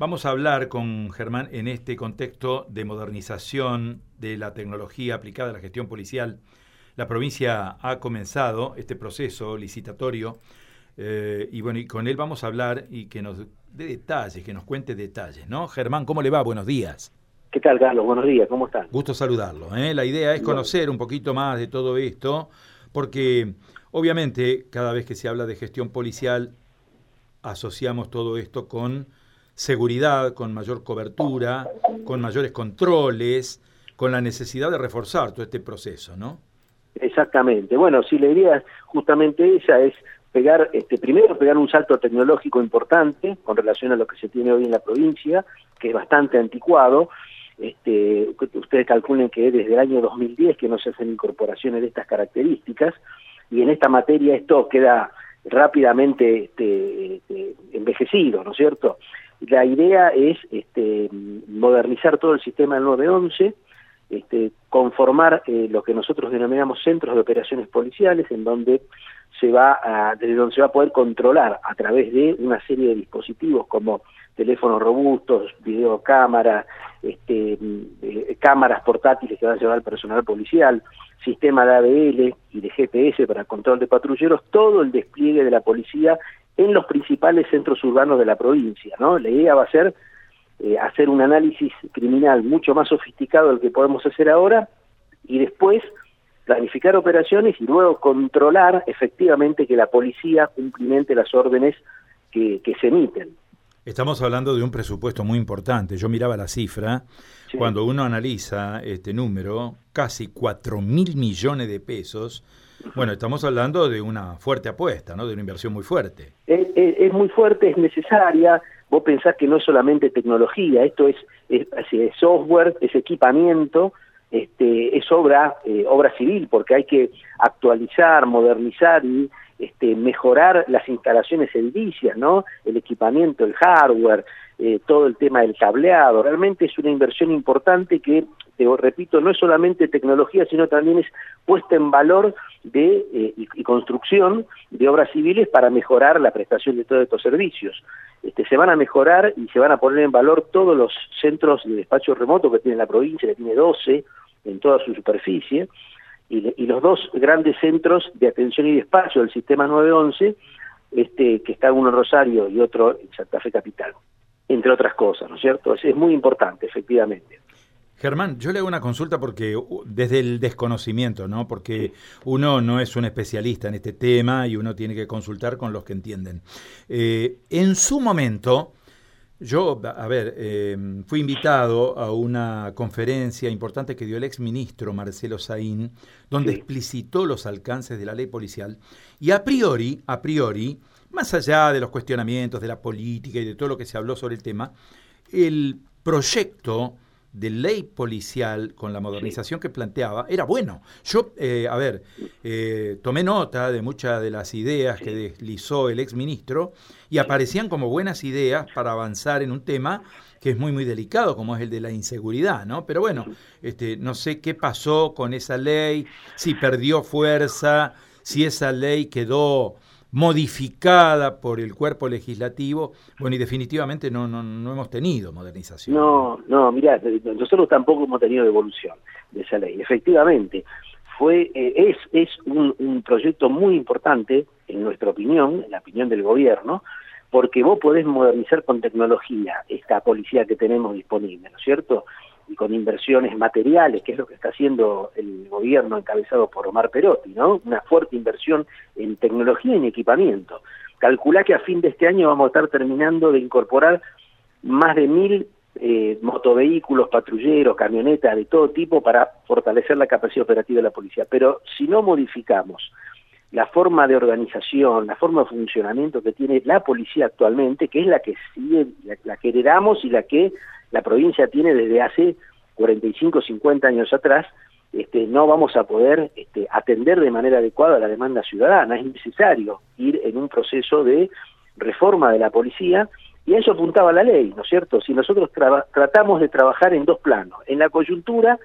Vamos a hablar con Germán en este contexto de modernización de la tecnología aplicada a la gestión policial. La provincia ha comenzado este proceso licitatorio eh, y bueno, y con él vamos a hablar y que nos dé detalles, que nos cuente detalles, ¿no? Germán, ¿cómo le va? Buenos días. ¿Qué tal, Carlos? Buenos días, ¿cómo están? Gusto saludarlo. ¿eh? La idea es conocer un poquito más de todo esto, porque obviamente cada vez que se habla de gestión policial asociamos todo esto con seguridad, con mayor cobertura, con mayores controles, con la necesidad de reforzar todo este proceso, ¿no? Exactamente. Bueno, si la idea justamente esa es pegar, este, primero pegar un salto tecnológico importante con relación a lo que se tiene hoy en la provincia, que es bastante anticuado. Este, ustedes calculen que desde el año 2010 que no se hacen incorporaciones de estas características y en esta materia esto queda rápidamente este, este, envejecido, ¿no es cierto? La idea es este, modernizar todo el sistema del 911, este, conformar eh, lo que nosotros denominamos centros de operaciones policiales, en donde se va a, desde donde se va a poder controlar a través de una serie de dispositivos como teléfonos robustos, videocámaras, este, eh, cámaras portátiles que van a llevar al personal policial, sistema de ABL y de GPS para control de patrulleros, todo el despliegue de la policía en los principales centros urbanos de la provincia. ¿no? La idea va a ser eh, hacer un análisis criminal mucho más sofisticado del que podemos hacer ahora y después planificar operaciones y luego controlar efectivamente que la policía cumplimente las órdenes que, se emiten. Estamos hablando de un presupuesto muy importante. Yo miraba la cifra. Cuando uno analiza este número, casi 4 mil millones de pesos, bueno, estamos hablando de una fuerte apuesta, ¿no? De una inversión muy fuerte. Es, muy fuerte, es necesaria. Vos pensás que no es solamente tecnología, esto es, es, software, es equipamiento, este, es obra, eh, obra civil, porque hay que actualizar, modernizar y este, mejorar las instalaciones edilicias, ¿no? El equipamiento, el hardware, eh, todo el tema del cableado. Realmente es una inversión importante que, te repito, no es solamente tecnología, sino también es puesta en valor de eh, y, construcción de obras civiles para mejorar la prestación de todos estos servicios. Este, se van a mejorar y se van a poner en valor todos los centros de despacho remoto que tiene la provincia, que tiene 12 en toda su superficie, y, los dos grandes centros de atención y despacho del sistema 911, este, que está uno en Rosario y otro en Santa Fe Capital, entre otras cosas, ¿no es cierto? es muy importante, efectivamente. Germán, yo le hago una consulta porque desde el desconocimiento, ¿no? Porque uno no es un especialista en este tema y uno tiene que consultar con los que entienden. Eh, en su momento, yo, a ver, em, fui invitado a una conferencia importante que dio el ex ministro Marcelo Saín, donde explicitó los alcances de la ley policial y a priori, a priori, más allá de los cuestionamientos de la política y de todo lo que se habló sobre el tema, el proyecto de ley policial con la modernización que planteaba era bueno. Yo, eh, a ver, eh, tomé nota de muchas de las ideas que deslizó el ex ministro y aparecían como buenas ideas para avanzar en un tema que es muy, muy delicado, como es el de la inseguridad, ¿no? Pero bueno, este, no sé qué pasó con esa ley, si perdió fuerza, si esa ley quedó modificada por el cuerpo legislativo, bueno, y definitivamente no, no, no hemos tenido modernización. No, no, mira, nosotros tampoco hemos tenido evolución de esa ley. Efectivamente, fue eh, es, es un, un proyecto muy importante, en nuestra opinión, en la opinión del gobierno, porque vos podés modernizar con tecnología esta policía que tenemos disponible, ¿no es cierto? Y con inversiones materiales, que es lo que está haciendo el gobierno encabezado por Omar Perotti, ¿no? Una fuerte inversión en tecnología y en equipamiento. Calcula que a fin de este año vamos a estar terminando de incorporar más de mil eh, motovehículos, patrulleros, camionetas de todo tipo para fortalecer la capacidad operativa de la policía. Pero si no modificamos la forma de organización, la forma de funcionamiento que tiene la policía actualmente, que es la que sigue, la, que heredamos y la que la provincia tiene desde hace 45, 50 años atrás, este, no vamos a poder este, atender de manera adecuada la demanda ciudadana. Es necesario ir en un proceso de reforma de la policía y a eso apuntaba la ley, ¿no es cierto? Si nosotros tratamos de trabajar en dos planos, en la coyuntura,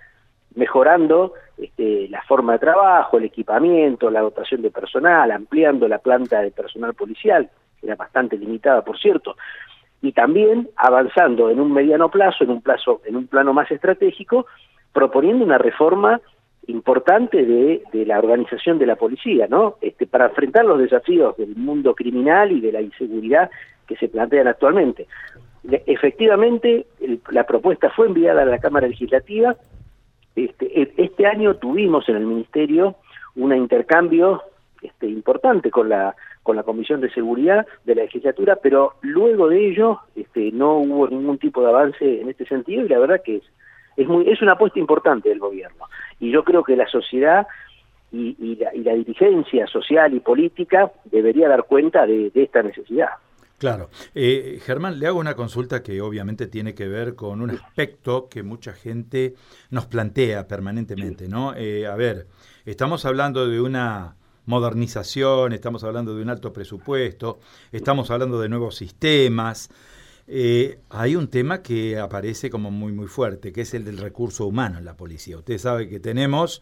mejorando este, la forma de trabajo, el equipamiento, la dotación de personal, ampliando la planta de personal policial, que era bastante limitada, por cierto, y también avanzando en un mediano plazo, en un plazo, en un plano más estratégico, proponiendo una reforma importante de, de, la organización de la policía, ¿no? Este, para enfrentar los desafíos del mundo criminal y de la inseguridad que se plantean actualmente. Efectivamente, la propuesta fue enviada a la Cámara Legislativa. Este, e, este año tuvimos en el Ministerio un intercambio este, importante con la con la Comisión de Seguridad de la legislatura, pero luego de ello este, no hubo ningún tipo de avance en este sentido y la verdad que es es muy es una apuesta importante del gobierno y yo creo que la sociedad y, la, y la, dirigencia social y política debería dar cuenta de, esta necesidad. Claro. Eh, Germán, le hago una consulta que obviamente tiene que ver con un aspecto que mucha gente nos plantea permanentemente, ¿no? Eh, a ver, estamos hablando de una modernización, estamos hablando de un alto presupuesto, estamos hablando de nuevos sistemas. Eh, hay un tema que aparece como muy muy fuerte, que es el del recurso humano en la policía. Usted sabe que tenemos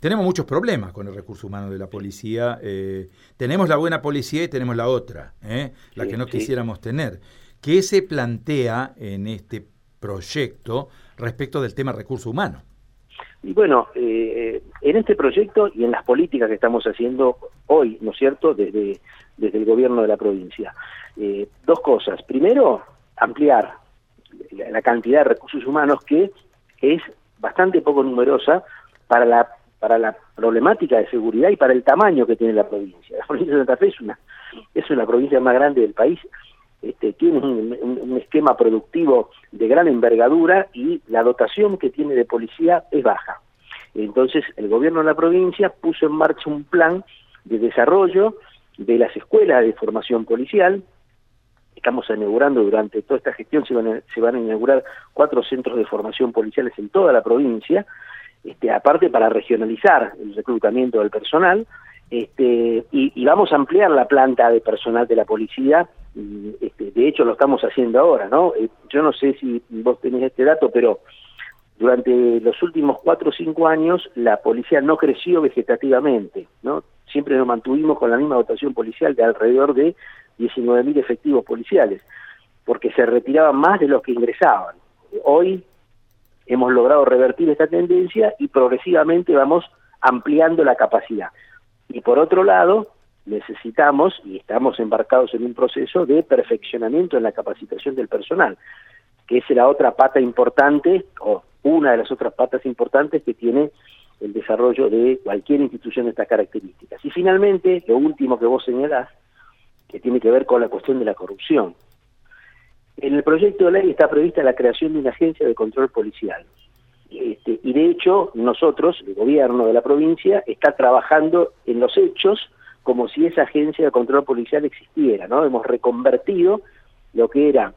tenemos muchos problemas con el recurso humano de la policía. Eh, tenemos la buena policía y tenemos la otra, ¿eh? la que no quisiéramos tener. ¿Qué se plantea en este proyecto respecto del tema recurso humano? Y bueno, eh, en este proyecto y en las políticas que estamos haciendo hoy, ¿no es cierto?, desde, desde el gobierno de la provincia. Eh, dos cosas. Primero, ampliar la, cantidad de recursos humanos que es bastante poco numerosa para la para la problemática de seguridad y para el tamaño que tiene la provincia. La provincia de Santa Fe es una, es una provincia más grande del país este, tiene un, esquema productivo de gran envergadura y la dotación que tiene de policía es baja. Entonces, el gobierno de la provincia puso en marcha un plan de desarrollo de las escuelas de formación policial. Estamos inaugurando durante toda esta gestión, se van a, se van a inaugurar cuatro centros de formación policiales en toda la provincia, este, aparte para regionalizar el reclutamiento del personal, este, y, y, vamos a ampliar la planta de personal de la policía este, de hecho lo estamos haciendo ahora, ¿no? Eh, yo no sé si vos tenés este dato, pero durante los últimos cuatro o cinco años la policía no creció vegetativamente, ¿no? Siempre nos mantuvimos con la misma dotación policial de alrededor de 19.000 efectivos policiales, porque se retiraban más de los que ingresaban. Hoy hemos logrado revertir esta tendencia y progresivamente vamos ampliando la capacidad. Y por otro lado, necesitamos y estamos embarcados en un proceso de perfeccionamiento en la capacitación del personal, que es la otra pata importante o una de las otras patas importantes que tiene el desarrollo de cualquier institución de estas características. Y finalmente, lo último que vos señalás, que tiene que ver con la cuestión de la corrupción. En el proyecto de ley está prevista la creación de una agencia de control policial. Este, y de hecho, nosotros, el gobierno de la provincia, está trabajando en los hechos como si esa agencia de control policial existiera, ¿no? Hemos reconvertido lo que era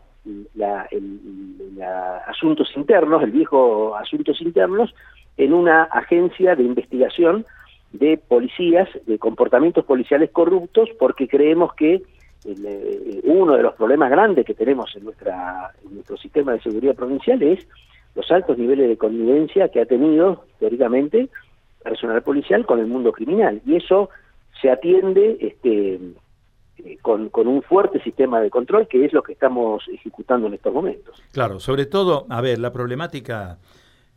asuntos internos, el viejo asuntos internos, en una agencia de investigación de policías, de comportamientos policiales corruptos, porque creemos que eh, uno de los problemas grandes que tenemos en, nuestra, en nuestro sistema de seguridad provincial es los altos niveles de connivencia que ha tenido, teóricamente, personal policial con el mundo criminal. Y eso se atiende este, eh, con, con, un fuerte sistema de control, que es lo que estamos ejecutando en estos momentos. Claro, sobre todo, a ver, la problemática,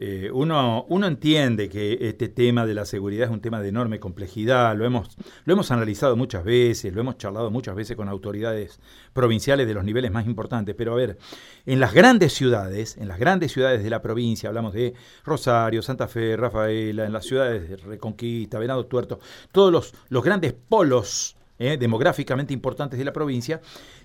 eh, uno, uno entiende que este tema de la seguridad es un tema de enorme complejidad, lo hemos, lo hemos analizado muchas veces, lo hemos charlado muchas veces con autoridades provinciales de los niveles más importantes, pero a ver, en las grandes ciudades, en las grandes ciudades de la provincia, hablamos de Rosario, Santa Fe, Rafaela, en las ciudades de Reconquista, Venado Tuerto, todos los, los grandes polos eh, demográficamente importantes de la provincia,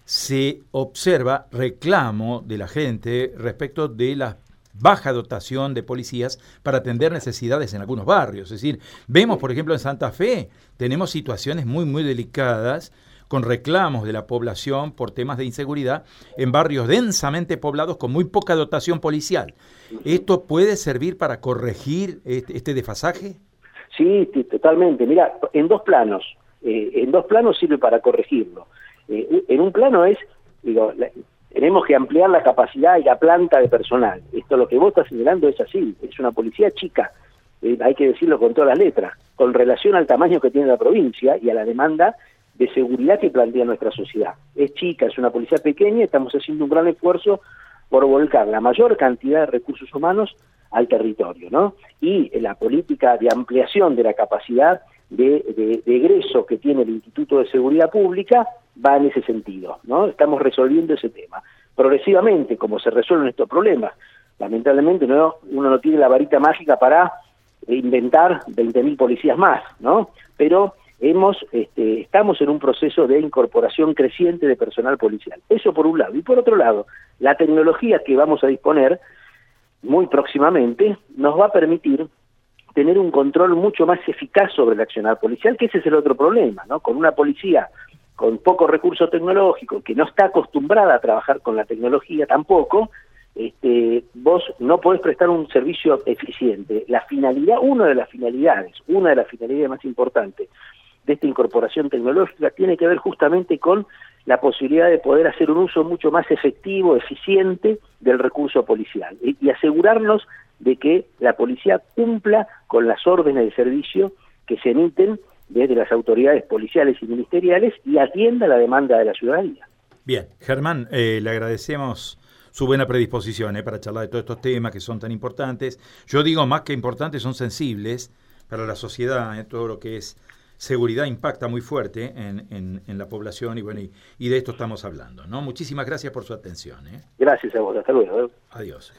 se observa reclamo de la gente respecto de la baja dotación de policías para atender necesidades en algunos barrios. Es decir, vemos, por ejemplo, en Santa Fe, tenemos situaciones muy, muy delicadas con reclamos de la población por temas de inseguridad en barrios densamente poblados con muy poca dotación policial. ¿Esto puede servir para corregir este, este desfasaje? Sí, totalmente. Mira, en dos planos. Eh, en dos planos sirve para corregirlo. Eh, en un plano es, digo, tenemos que ampliar la capacidad y la planta de personal. Esto lo que vos estás señalando es así, es una policía chica, eh, hay que decirlo con todas las letras, con relación al tamaño que tiene la provincia y a la demanda de seguridad que plantea nuestra sociedad. Es chica, es una policía pequeña, estamos haciendo un gran esfuerzo por volcar la mayor cantidad de recursos humanos al territorio, ¿no? Y la política de ampliación de la capacidad de, egreso que tiene el Instituto de Seguridad Pública va en ese sentido, ¿no? Estamos resolviendo ese tema. Progresivamente, como se resuelven estos problemas, lamentablemente uno no tiene la varita mágica para inventar 20.000 policías más, ¿no? Pero hemos, este, estamos en un proceso de incorporación creciente de personal policial. Eso por un lado. Y por otro lado, la tecnología que vamos a disponer muy próximamente nos va a permitir tener un control mucho más eficaz sobre el accionar policial, que ese es el otro problema, ¿no? Con una policía con poco recurso tecnológico, que no está acostumbrada a trabajar con la tecnología tampoco, este, vos no podés prestar un servicio eficiente. La finalidad, una de las finalidades, una de las finalidades más importantes de esta incorporación tecnológica tiene que ver justamente con la posibilidad de poder hacer un uso mucho más efectivo, eficiente del recurso policial y, asegurarnos de que la policía cumpla con las órdenes de servicio que se emiten desde las autoridades policiales y ministeriales y atienda la demanda de la ciudadanía. Bien, Germán, eh, le agradecemos su buena predisposición eh, para charlar de todos estos temas que son tan importantes. Yo digo más que importantes, son sensibles para la sociedad, eh, todo lo que es seguridad impacta muy fuerte en, en, la población y bueno, y, de esto estamos hablando. ¿no? Muchísimas gracias por su atención. Gracias a vos, hasta luego. Adiós.